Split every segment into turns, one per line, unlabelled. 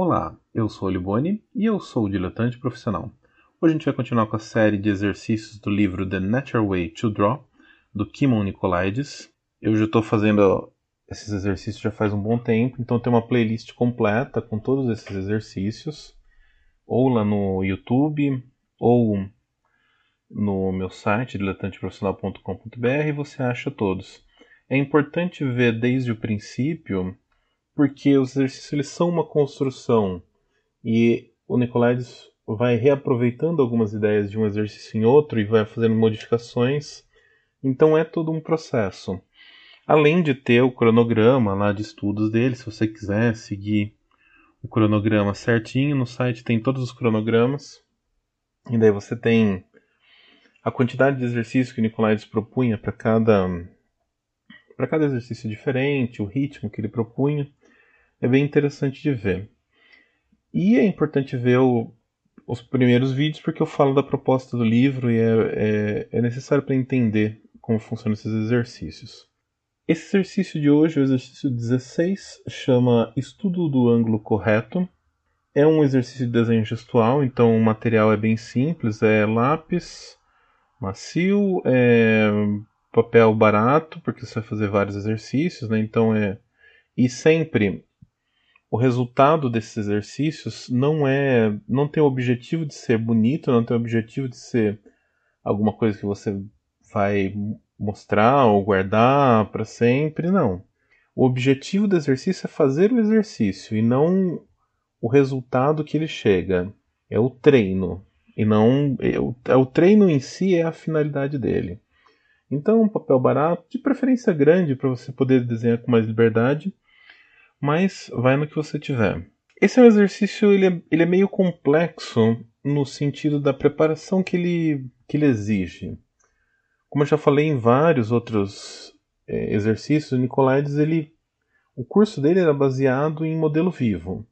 Olá, eu sou o Liboni e eu sou o diletante profissional. Hoje a gente vai continuar com a série de exercícios do livro The Natural Way to Draw, do Kimon Nicolaides. Eu já estou fazendo esses exercícios já faz um bom tempo, então tem uma playlist completa com todos esses exercícios, ou lá no YouTube, ou no meu site, diletanteprofissional.com.br, você acha todos. É importante ver desde o princípio, porque os exercícios eles são uma construção e o Nicolaides vai reaproveitando algumas ideias de um exercício em outro e vai fazendo modificações. Então é todo um processo. Além de ter o cronograma lá de estudos dele, se você quiser seguir o cronograma certinho, no site tem todos os cronogramas. E daí você tem a quantidade de exercícios que o Nicolaides propunha para cada para cada exercício diferente, o ritmo que ele propunha, é bem interessante de ver. E é importante ver o, os primeiros vídeos porque eu falo da proposta do livro e é, é, é necessário para entender como funcionam esses exercícios. Esse exercício de hoje, o exercício 16, chama Estudo do ângulo correto. É um exercício de desenho gestual, então o material é bem simples, é lápis macio, é papel barato, porque você vai fazer vários exercícios, né? Então é e sempre o resultado desses exercícios não é não tem o objetivo de ser bonito, não tem o objetivo de ser alguma coisa que você vai mostrar ou guardar para sempre, não. O objetivo do exercício é fazer o exercício e não o resultado que ele chega. É o treino. E não. É o, é treino em si é a finalidade dele. Então, um papel barato, de preferência grande, para você poder desenhar com mais liberdade, mas vai no que você tiver. Esse é um exercício, ele é, ele é meio complexo no sentido da preparação que ele, que ele exige. Como eu já falei em vários outros é, exercícios, o Nicolaides, ele, o curso dele era baseado em modelo vivo.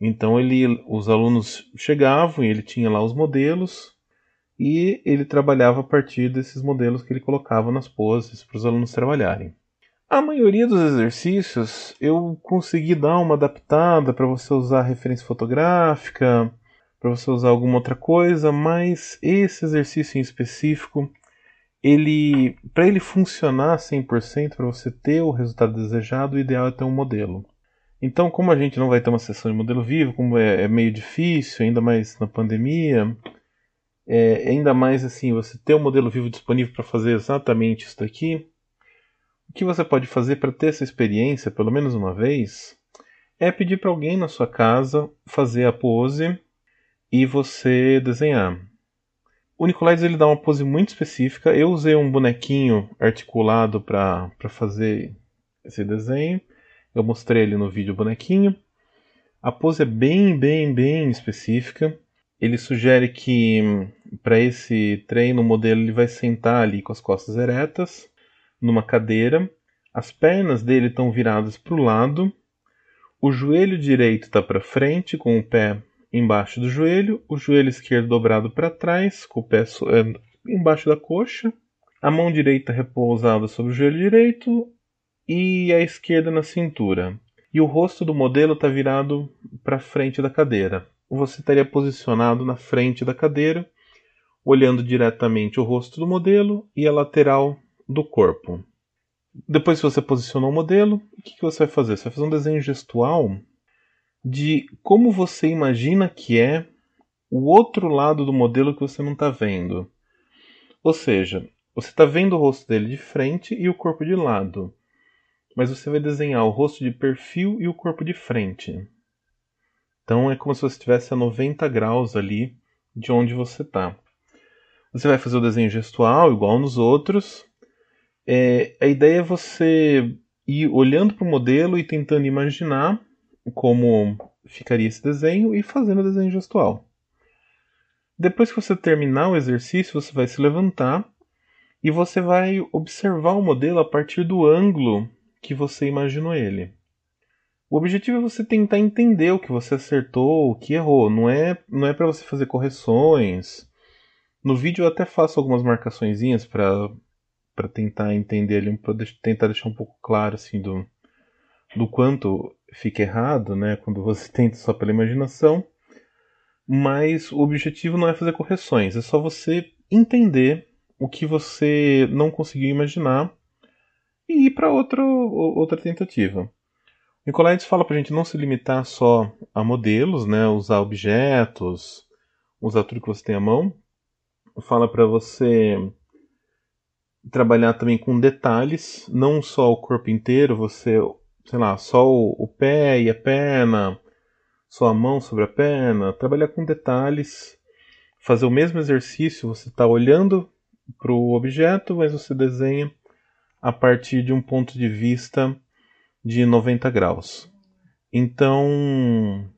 Então ele, os alunos chegavam e ele tinha lá os modelos, e ele trabalhava a partir desses modelos que ele colocava nas poses para os alunos trabalharem. A maioria dos exercícios eu consegui dar uma adaptada para você usar referência fotográfica, para você usar alguma outra coisa, mas esse exercício em específico, ele para ele funcionar 100%, para você ter o resultado desejado, o ideal é ter um modelo. Então, como a gente não vai ter uma sessão de modelo vivo, como é, é meio difícil, ainda mais na pandemia, é, ainda mais assim, você ter um modelo vivo disponível para fazer exatamente isso daqui, o que você pode fazer para ter essa experiência, pelo menos uma vez, é pedir para alguém na sua casa fazer a pose e você desenhar. O Nicolaides ele dá uma pose muito específica. Eu usei um bonequinho articulado para fazer esse desenho. Eu mostrei ali no vídeo o bonequinho. A pose é bem, bem, bem específica ele sugere que para esse treino o modelo ele vai sentar ali com as costas eretas numa cadeira, as pernas dele estão viradas para o lado, o joelho direito está para frente com o pé embaixo do joelho, o joelho esquerdo dobrado para trás com o pé é, embaixo da coxa, a mão direita repousada sobre o joelho direito e a esquerda na cintura. E o rosto do modelo está virado para frente da cadeira você estaria posicionado na frente da cadeira, olhando diretamente o rosto do modelo e a lateral do corpo. Depois que você posicionou o modelo, o que, você vai fazer? Você vai fazer um desenho gestual de como você imagina que é o outro lado do modelo que você não está vendo. Ou seja, você está vendo o rosto dele de frente e o corpo de lado, mas você vai desenhar o rosto de perfil e o corpo de frente. Então é como se você estivesse a 90 graus ali de onde você está. Você vai fazer o desenho gestual igual nos outros. É, a ideia é você ir olhando para o modelo e tentando imaginar como ficaria esse desenho e fazendo o desenho gestual. Depois que você terminar o exercício, você vai se levantar e você vai observar o modelo a partir do ângulo que você imaginou ele. O objetivo é você tentar entender o que você acertou, o que errou. Não é, não é para você fazer correções. No vídeo eu até faço algumas marcaçõezinhas para para tentar entender ele, para tentar deixar um pouco claro assim do do quanto fica errado, né, quando você tenta só pela imaginação, mas o objetivo não é fazer correções, é só você entender o que você não conseguiu imaginar e ir para outra tentativa. Nicolaides fala para a gente não se limitar só a modelos, né, usar objetos, usar tudo que você tem à mão. Fala para você trabalhar também com detalhes, não só o corpo inteiro, você, sei lá, só o, o pé e a perna, só a mão sobre a perna, trabalhar com detalhes, fazer o mesmo exercício, você está olhando para o objeto, mas você desenha a partir de um ponto de vista de 90 graus. Então,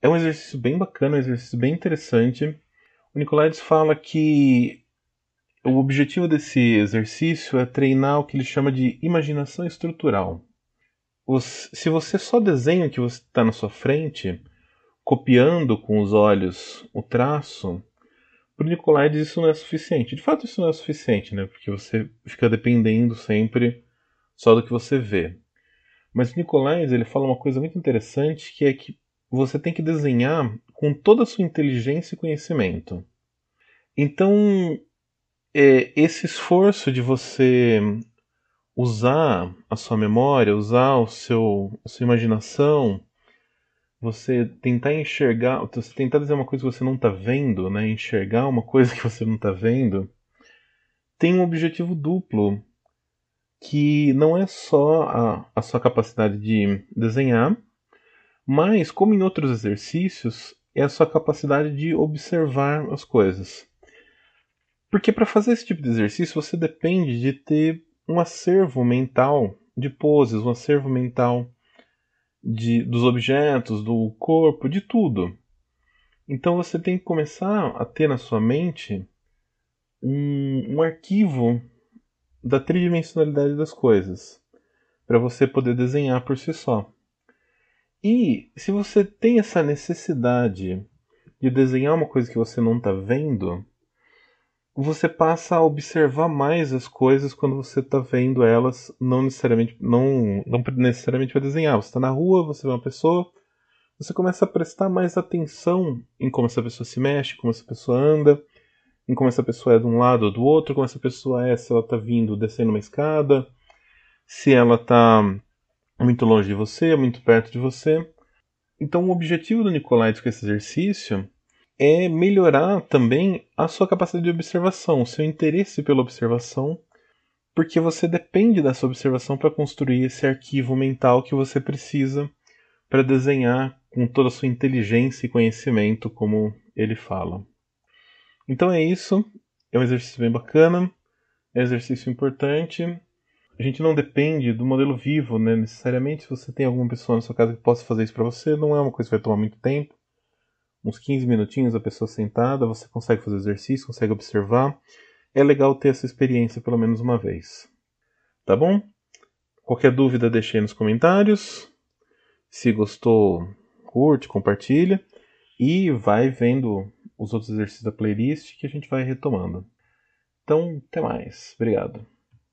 é um exercício bem bacana, um exercício bem interessante. O Nicolaides fala que o objetivo desse exercício é treinar o que ele chama de imaginação estrutural. Os, se você só desenha o que está na sua frente, copiando com os olhos o traço, para Nicolaides isso não é suficiente. De fato, isso não é suficiente, né? Porque você fica dependendo sempre só do que você vê. Mas o Nicolaides ele fala uma coisa muito interessante que é que você tem que desenhar com toda a sua inteligência e conhecimento. Então, é, esse esforço de você usar a sua memória, usar o seu, a sua imaginação, você tentar enxergar, você tentar dizer uma coisa que você não está vendo, né? enxergar uma coisa que você não está vendo, tem um objetivo duplo, que não é só a, a sua capacidade de desenhar, mas, como em outros exercícios, é a sua capacidade de observar as coisas. Porque para fazer esse tipo de exercício você depende de ter um acervo mental de poses, um acervo mental de, dos objetos, do corpo, de tudo. Então você tem que começar a ter na sua mente um, um arquivo da tridimensionalidade das coisas para você poder desenhar por si só. E se você tem essa necessidade de desenhar uma coisa que você não está vendo, você passa a observar mais as coisas quando você está vendo elas, não necessariamente, não, não necessariamente vai desenhar. Você está na rua, você vê uma pessoa, você começa a prestar mais atenção em como essa pessoa se mexe, como essa pessoa anda, em como essa pessoa é de um lado ou do outro, como essa pessoa é, se ela está vindo descendo uma escada, se ela está muito longe de você, muito perto de você. Então, o objetivo do Nicolaides com esse exercício é melhorar também a sua capacidade de observação, o seu interesse pela observação, porque você depende dessa observação para construir esse arquivo mental que você precisa para desenhar com toda a sua inteligência e conhecimento, como ele fala. Então é isso, é um exercício bem bacana, é um exercício importante. A gente não depende do modelo vivo, né? Necessariamente, se você tem alguma pessoa na sua casa que possa fazer isso para você, não é uma coisa que vai tomar muito tempo uns 15 minutinhos a pessoa sentada, você consegue fazer exercício, consegue observar. É legal ter essa experiência pelo menos uma vez. Tá bom? Qualquer dúvida deixe aí nos comentários. Se gostou, curte, compartilha e vai vendo os outros exercícios da playlist que a gente vai retomando. Então, até mais. Obrigado.